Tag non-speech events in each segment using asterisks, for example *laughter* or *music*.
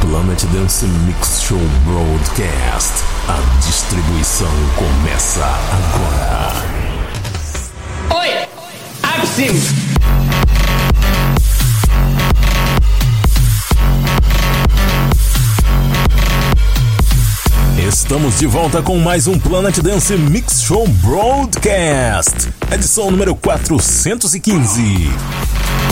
Planet Dance Mix Show Broadcast. A distribuição começa agora. Oi! Axim! Estamos de volta com mais um Planet Dance Mix Show Broadcast, edição número 415.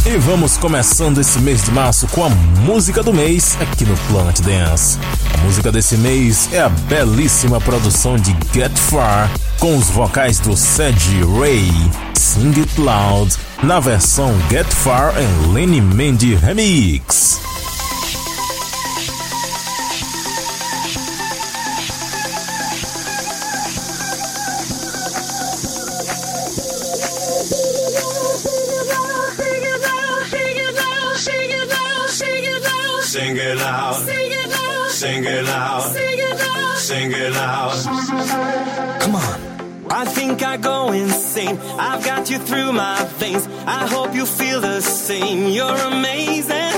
E vamos começando esse mês de março com a música do mês aqui no Planet Dance. A música desse mês é a belíssima produção de Get Far com os vocais do Sedge Ray, Sing It Loud, na versão Get Far and Lenny Mandy Remix. It loud. Sing it loud. Sing it loud. Come on. I think I go insane. I've got you through my veins. I hope you feel the same. You're amazing.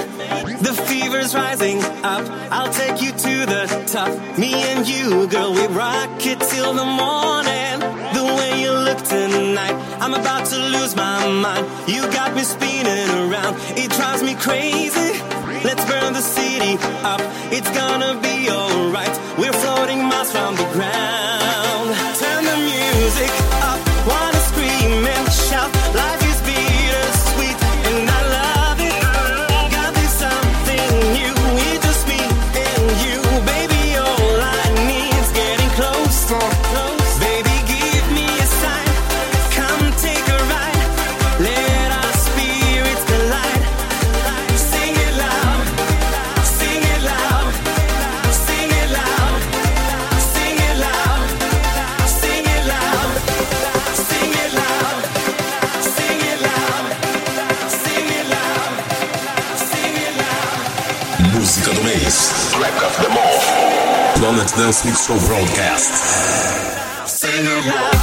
The fever's rising up. I'll take you to the top. Me and you, girl, we rock it till the morning. The way you look tonight, I'm about to lose my mind. You got me spinning around. It drives me crazy. Let's burn the city up. It's gonna be alright. We're floating miles from the ground. Planet Dance Mix Show Broadcast. Sing it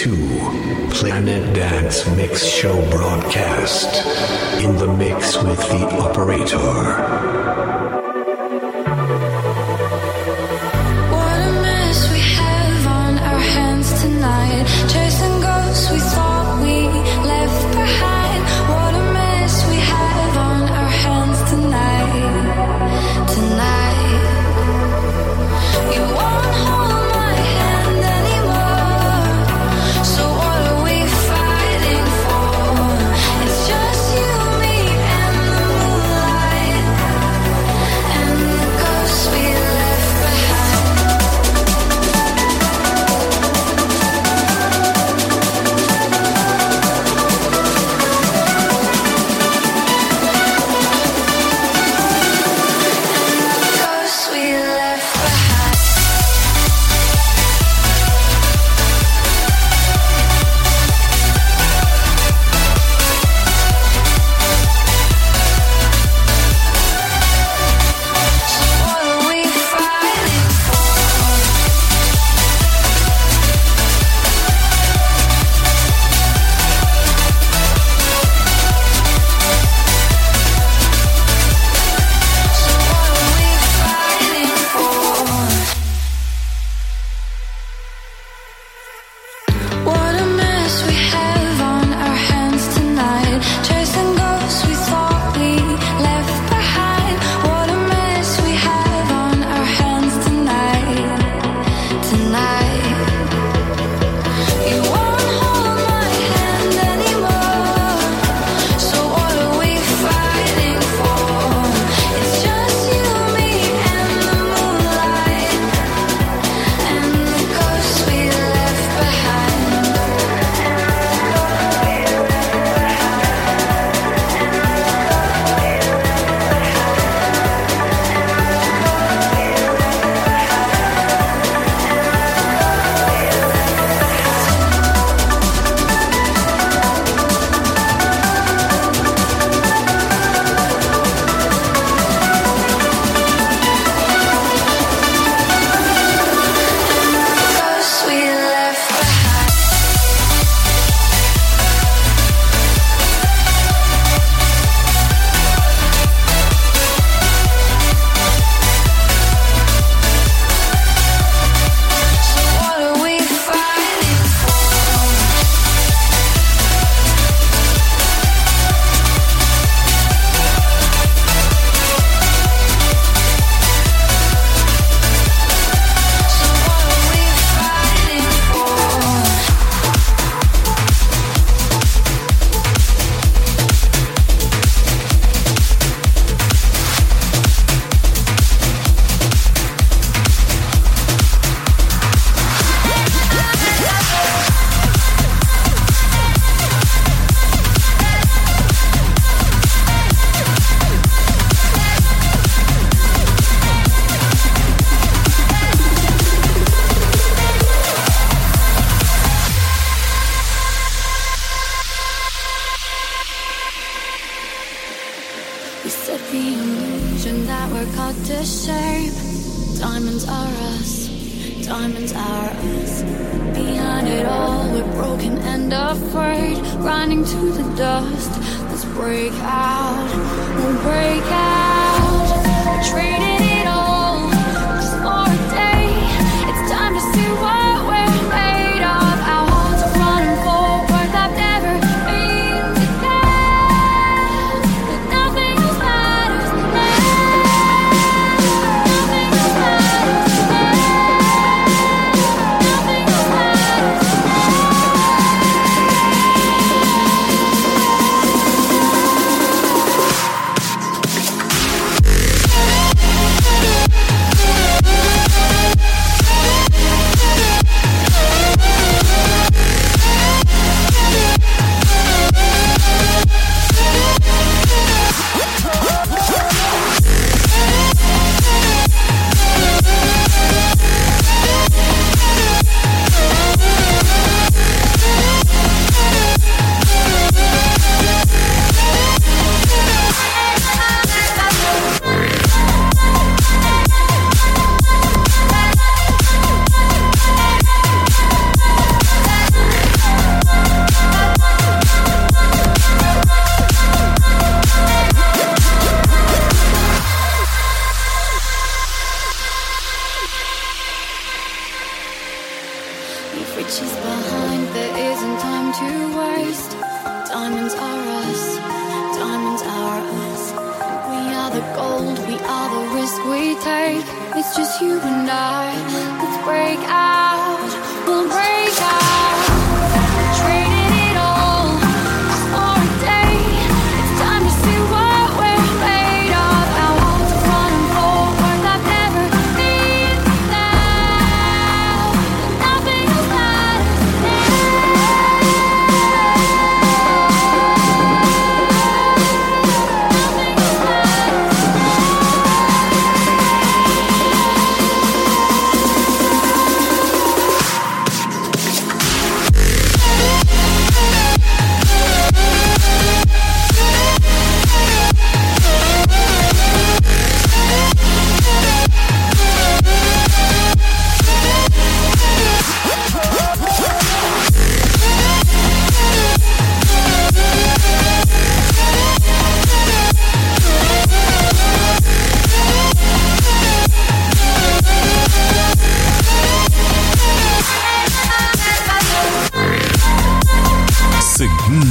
Two Planet Dance Mix Show Broadcast in the mix with the operator.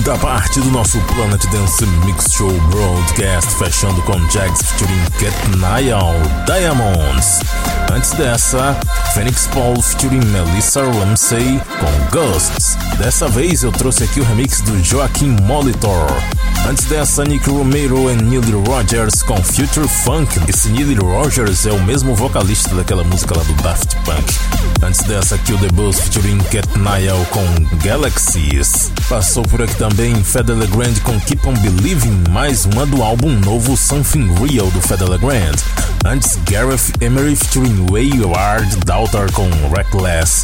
Segunda parte do nosso Planet Dance Mix Show Broadcast, fechando com Jags featuring Cat Niall Diamonds. Antes dessa, Phoenix Paul featuring Melissa Ramsey com Ghosts. Dessa vez eu trouxe aqui o remix do Joaquim Molitor. Antes dessa, Nick Romero e Neil Rogers com Future Funk. Esse Neil Rogers é o mesmo vocalista daquela música lá do Daft Punk. Antes dessa, Kill the Buzz featuring Cat Niall com Galaxies. Passou por aqui também Fedder Grand com Keep On Believing, mais uma do álbum novo Something Real do Fedder Grand. Antes, Gareth Emery featuring Wayward Daughter com Reckless.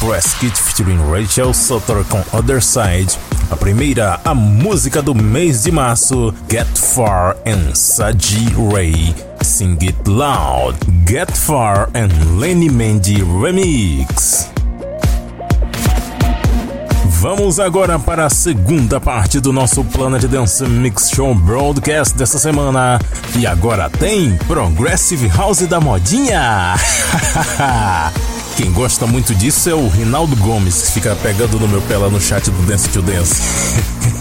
Press Kit featuring Rachel Sutter com Other Side. A primeira, a música do mês de março, Get Far and Saji Ray. Sing It Loud, Get Far and Lenny Mandy Remix. Vamos agora para a segunda parte do nosso Planet Dance Mix Show Broadcast dessa semana. E agora tem Progressive House da Modinha. *laughs* Quem gosta muito disso é o Rinaldo Gomes, que fica pegando no meu pé lá no chat do Dance to Dance.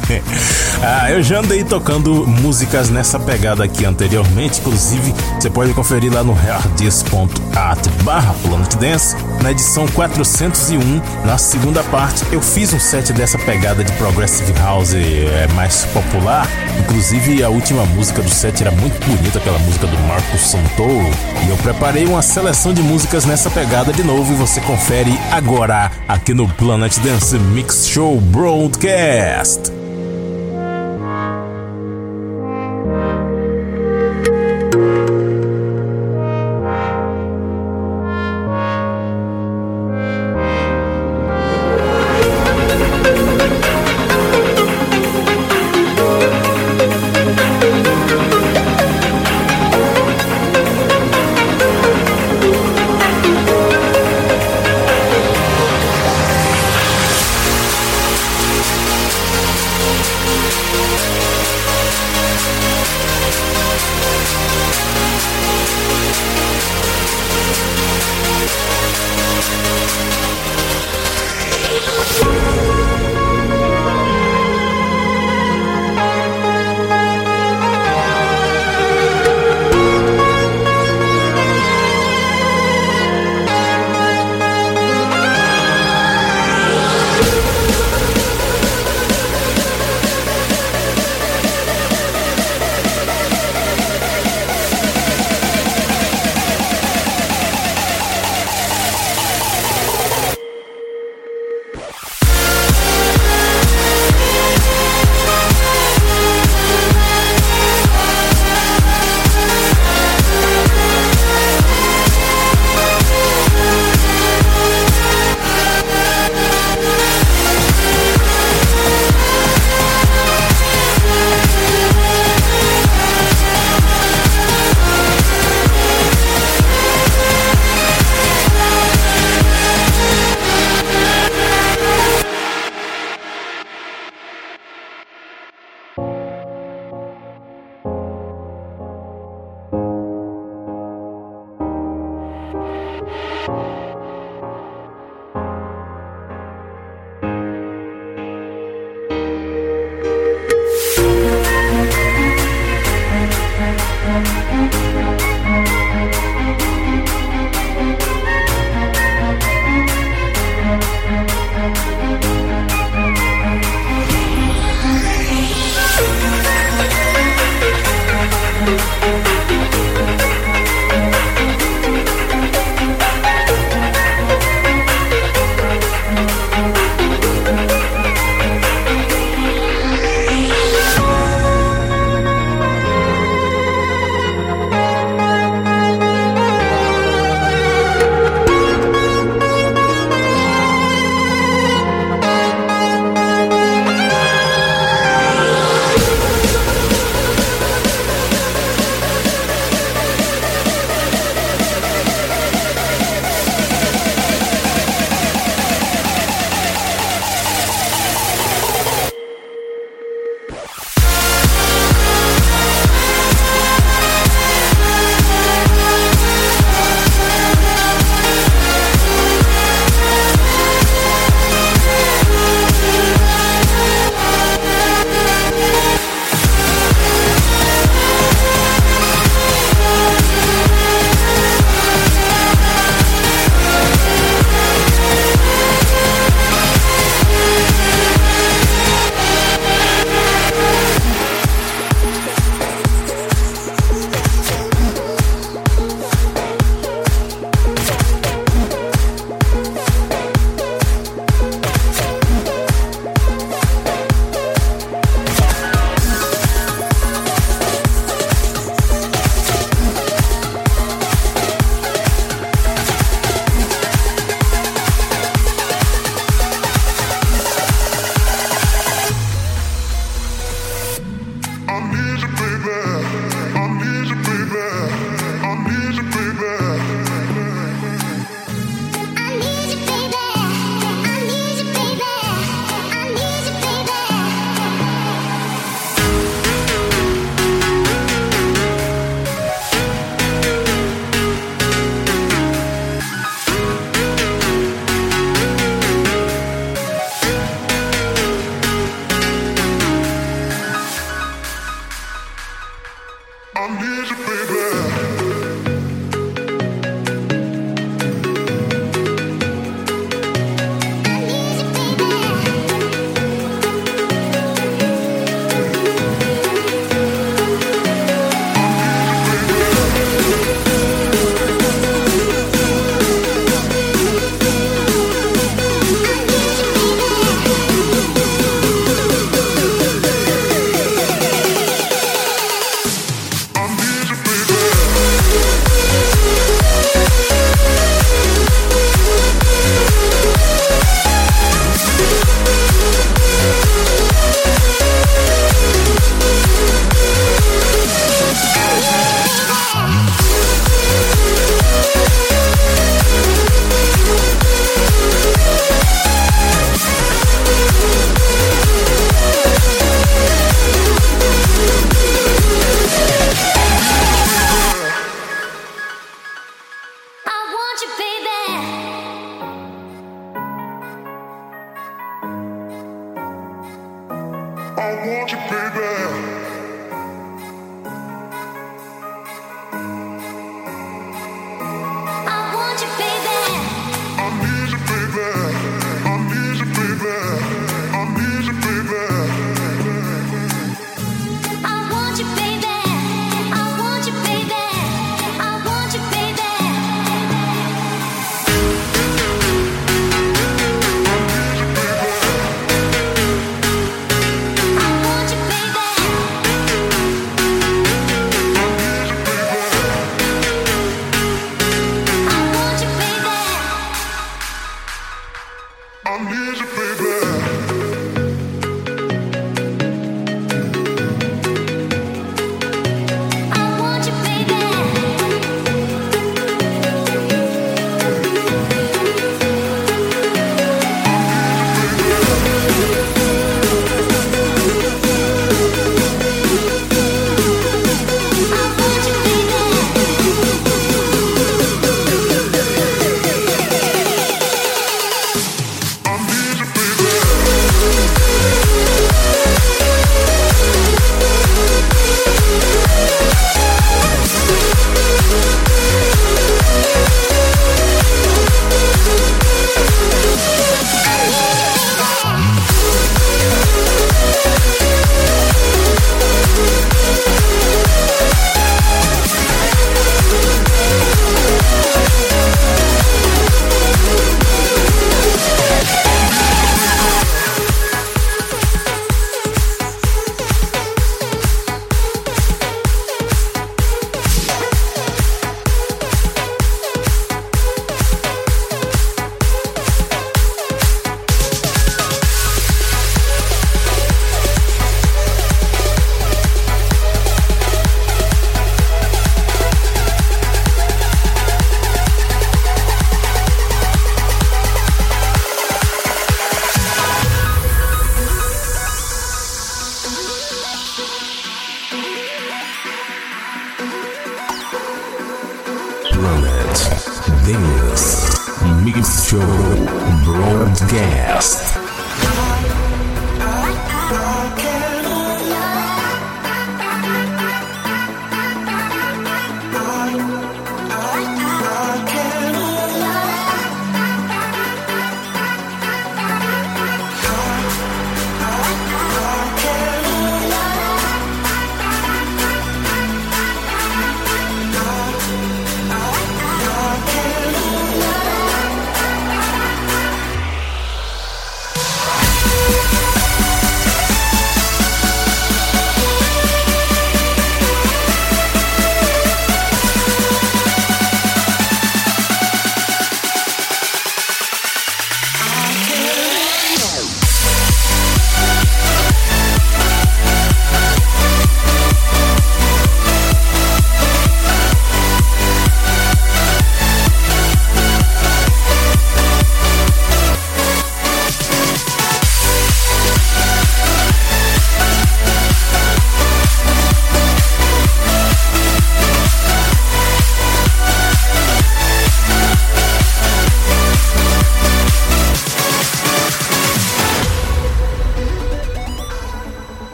*laughs* *laughs* ah, eu já andei tocando músicas nessa pegada aqui anteriormente, inclusive você pode conferir lá no hardis.at barra Planet Dance, na edição 401, na segunda parte, eu fiz um set dessa pegada de Progressive House é, mais popular, inclusive a última música do set era muito bonita, aquela música do Marco Santoro, e eu preparei uma seleção de músicas nessa pegada de novo e você confere agora aqui no Planet Dance Mix Show Broadcast.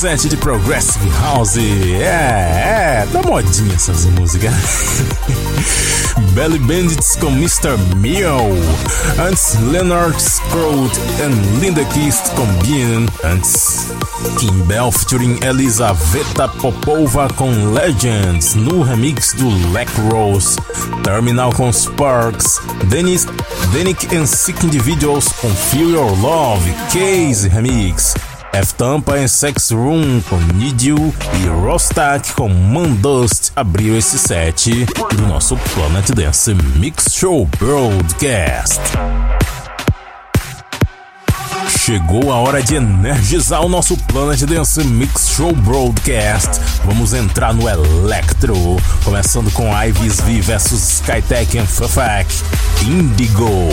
Set de Progressive House. É, é, da modinha essas músicas. *laughs* Belly Bandits com Mr. Mio. Antes, Leonard Scrooge e Linda Kist com Bean. Antes, Kim Bell featuring Elisaveta Popova com Legends no remix do Lack Rose. Terminal com Sparks. Dennis, Denick and Sick Individuals com Feel Your Love. Case Remix. F-Tampa em Sex Room com You e Rostak com Mandust abriu esse set do nosso Planet Dance Mix Show Broadcast. Chegou a hora de energizar o nosso Planet Dance Mix Show Broadcast. Vamos entrar no Electro, começando com Ivy's V vs Skytech and Fafak Indigo.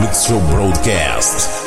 Mix Show Broadcast.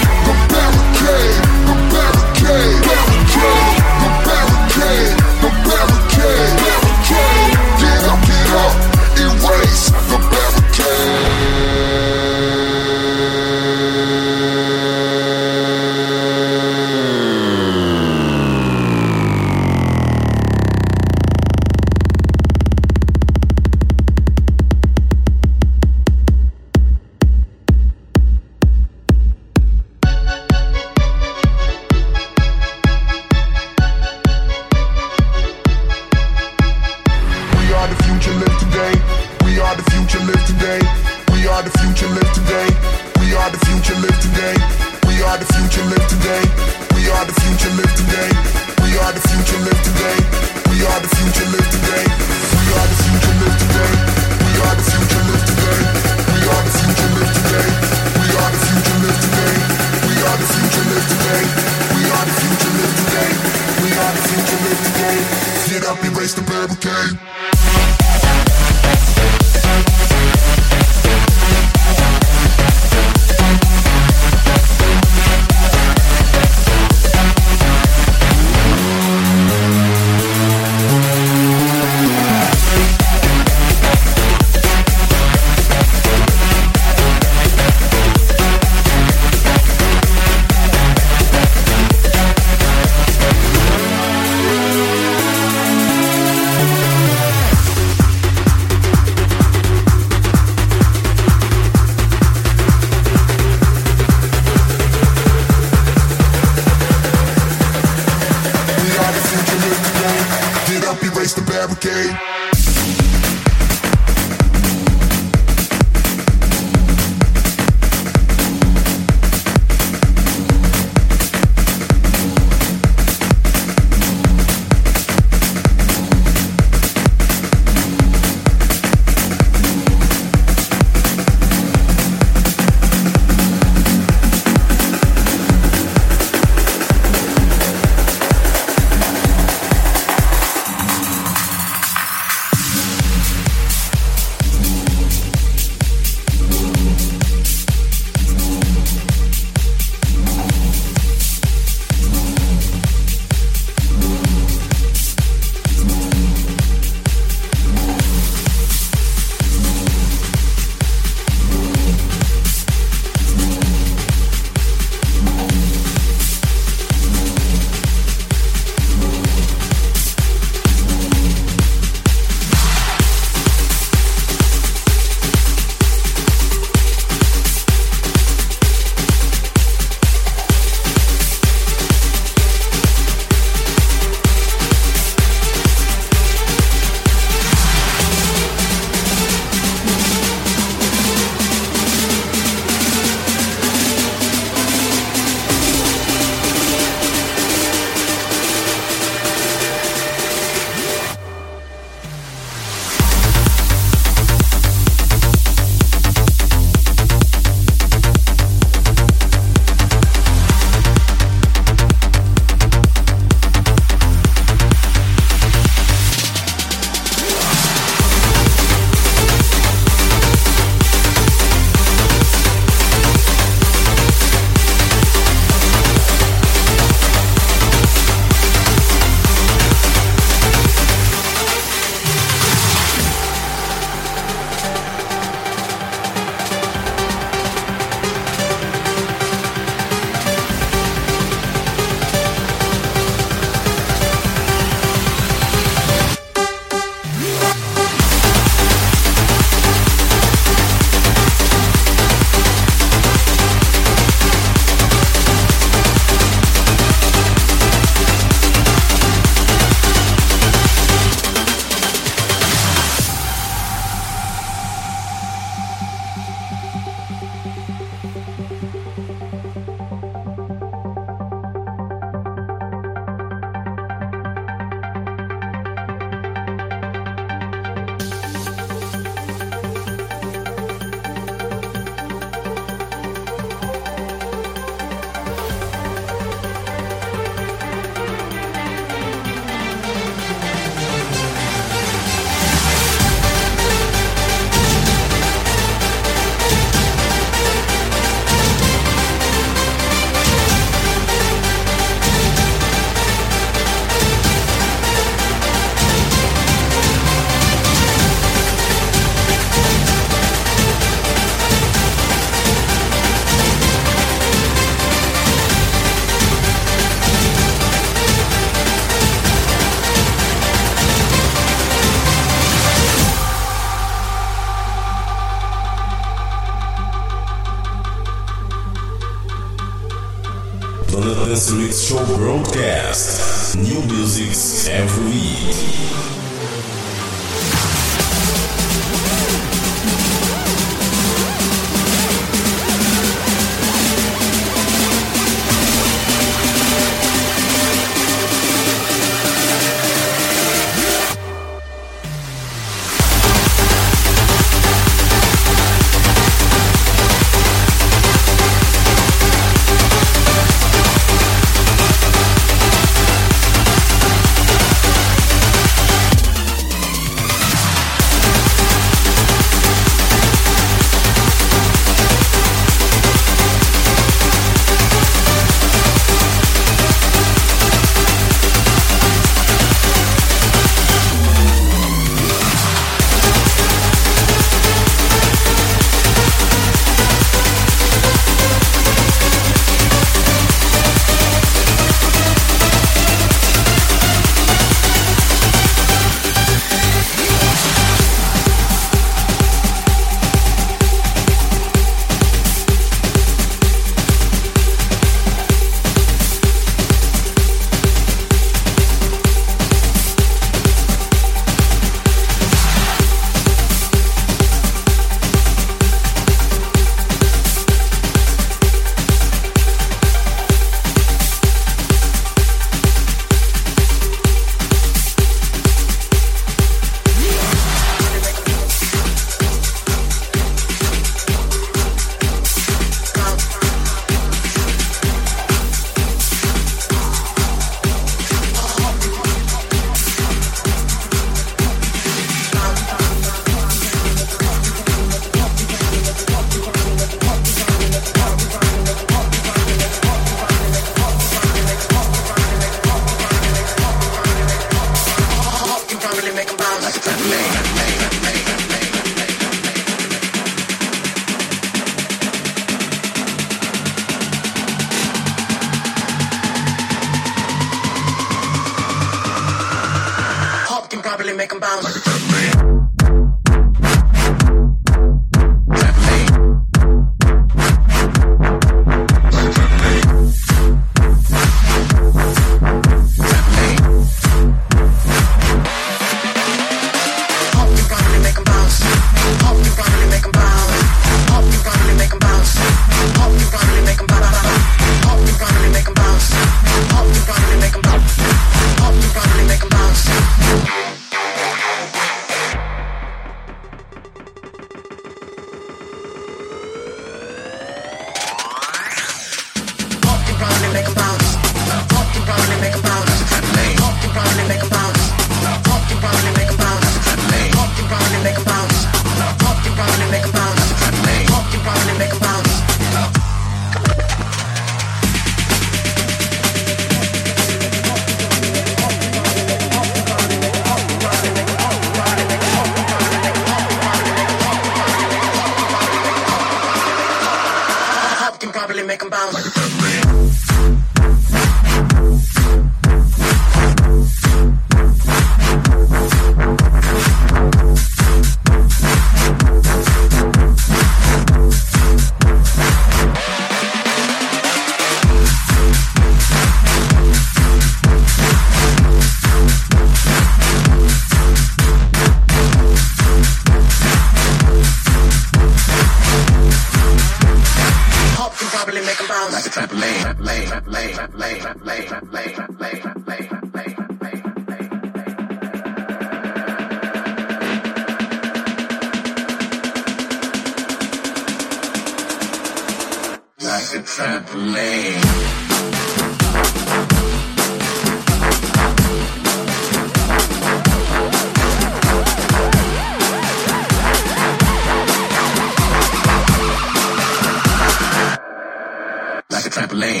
lane.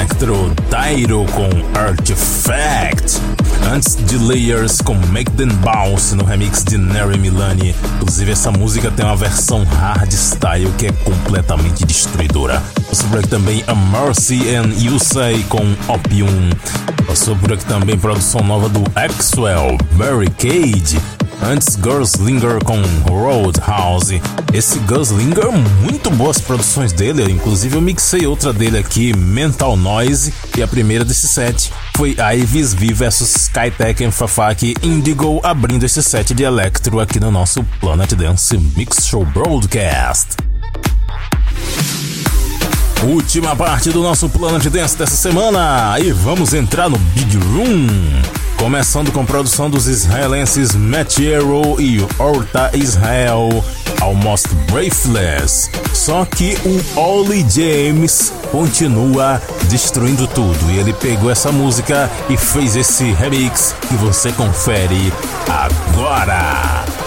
Electro, Dairo com Artifact. Antes de Layers com Make Them Bounce no remix de Neri Milani. Inclusive, essa música tem uma versão hardstyle que é completamente destruidora. Passou por aqui também a Mercy and Yusei com Opium. Passou por aqui também produção nova do Axwell, Barricade. Antes, Gurslinger com Roadhouse. Esse Gurslinger, muito boas produções dele. Inclusive, eu mixei outra dele aqui, Mental Noise. E a primeira desse set foi Ives V vs Skytech and Fafaki Indigo, abrindo esse set de Electro aqui no nosso Planet Dance Mix Show Broadcast. Última parte do nosso Planet Dance dessa semana e vamos entrar no Big Room. Começando com produção dos israelenses Arrow e Horta Israel, Almost Breathless. Só que o Ollie James continua destruindo tudo e ele pegou essa música e fez esse remix que você confere agora.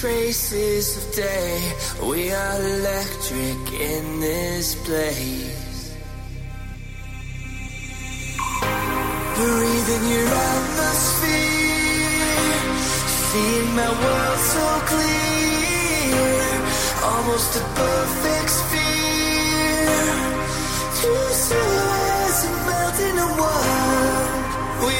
Traces of day. We are electric in this place. Breathing your atmosphere, seeing my world so clear, almost a perfect sphere. Two silhouettes melting away. We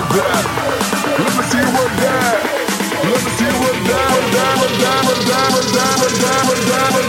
Let me see what that, that, that, that,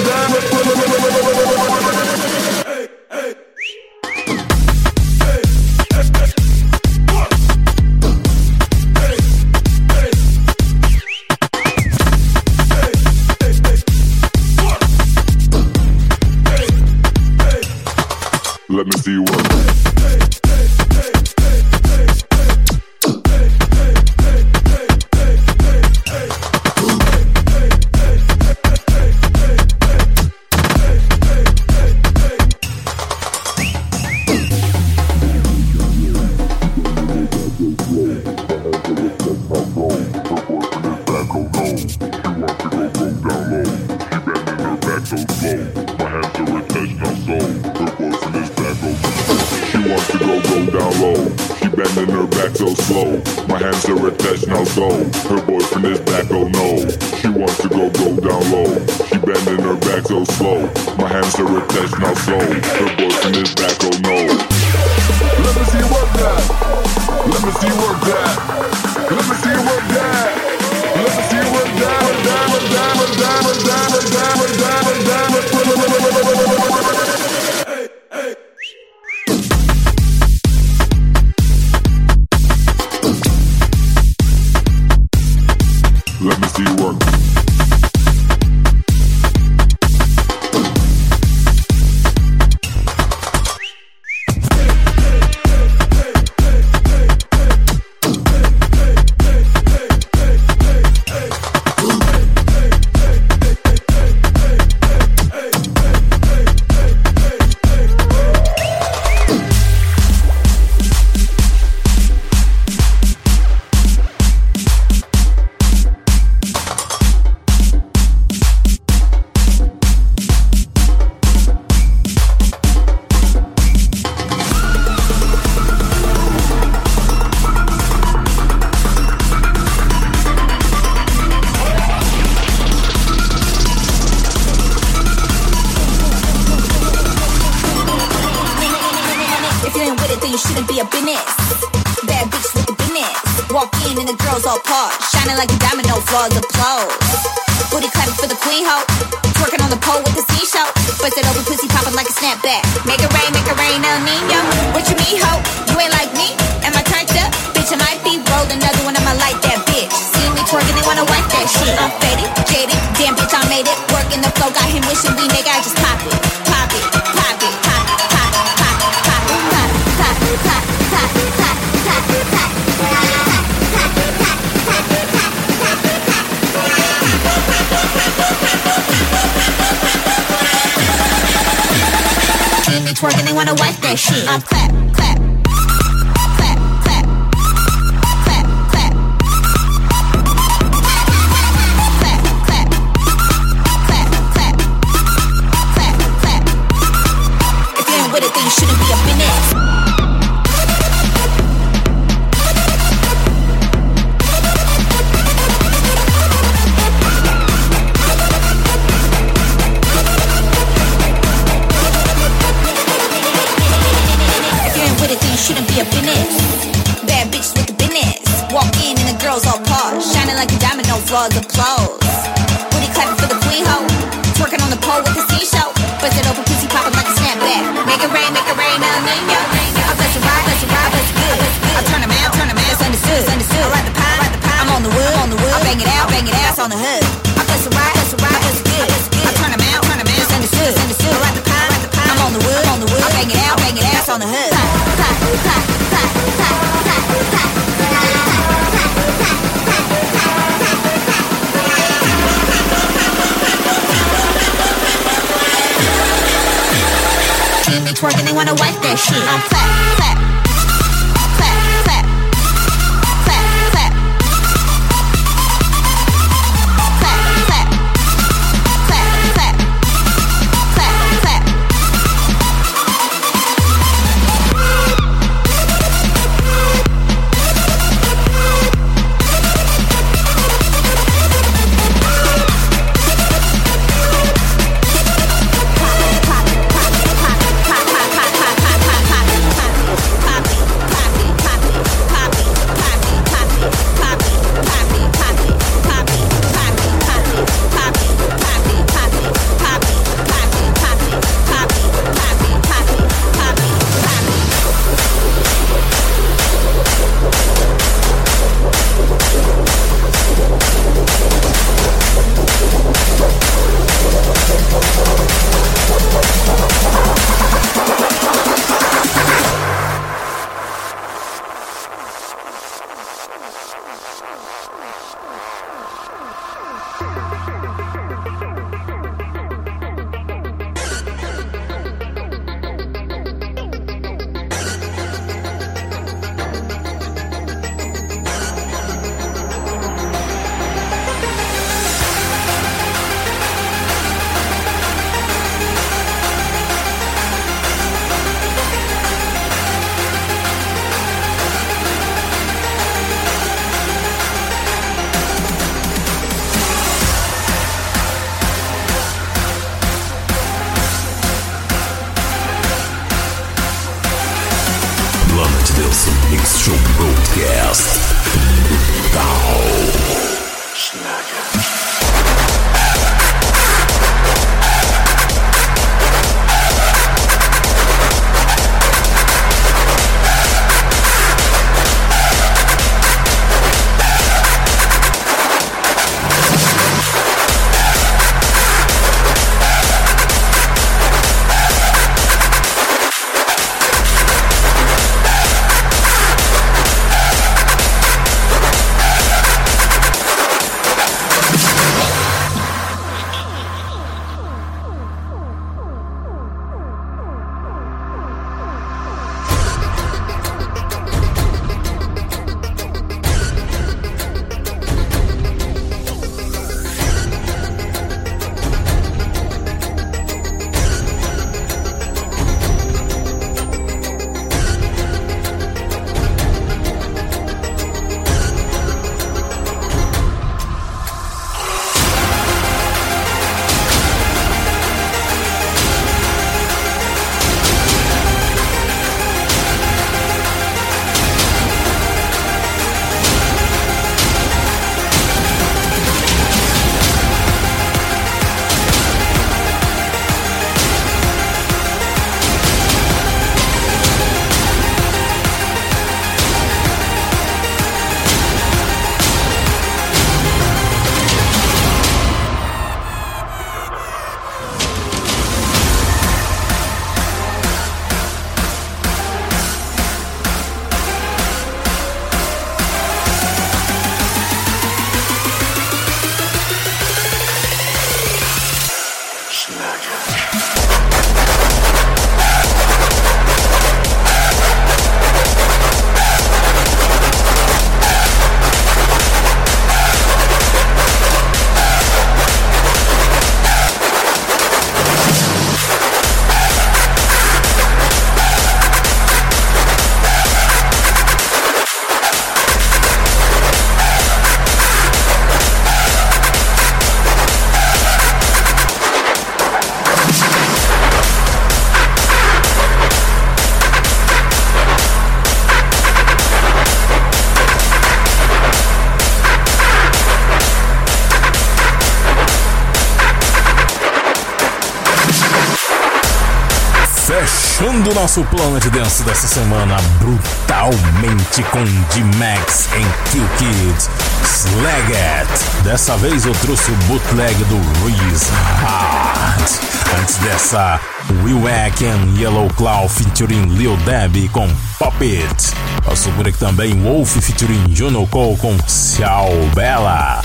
Nosso Planet Dance dessa semana brutalmente com D-Max em Kill Kids. Slag It. Dessa vez eu trouxe o bootleg do Reese Hard. Antes dessa, Will Wack and Yellow Claw featuring Lil Debbie com Pop It. Passou por aqui também Wolf featuring Juno Cole com Xiao Bella.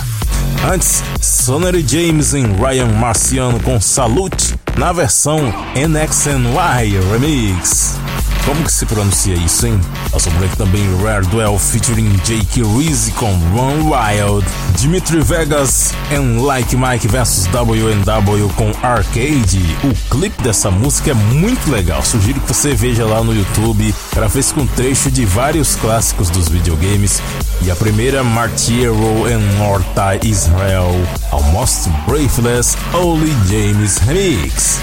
Antes, Sonny James e Ryan Marciano com Salute na versão NXNY Remix. Como que se pronuncia isso, hein? Passou por aqui também Rare Duel featuring Jake Reese com Run Wild, Dimitri Vegas and Like Mike vs WNW com Arcade. O clipe dessa música é muito legal, sugiro que você veja lá no YouTube. Ela fez com trecho de vários clássicos dos videogames. E a primeira, Martiero and Norta Israel, Almost Breathless, Only James Remix.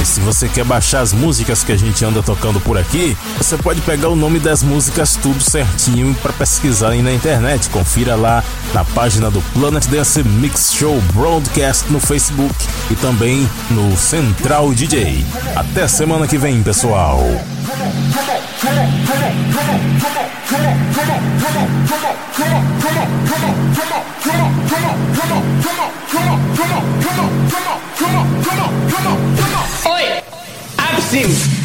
E se você quer baixar as músicas que a gente anda tocando por aqui, você pode pegar o nome das músicas tudo certinho para pesquisar aí na internet. Confira lá na página do Planet Dance Mix Show Broadcast no Facebook e também no Central DJ. Até semana que vem, pessoal. Oi, Axim.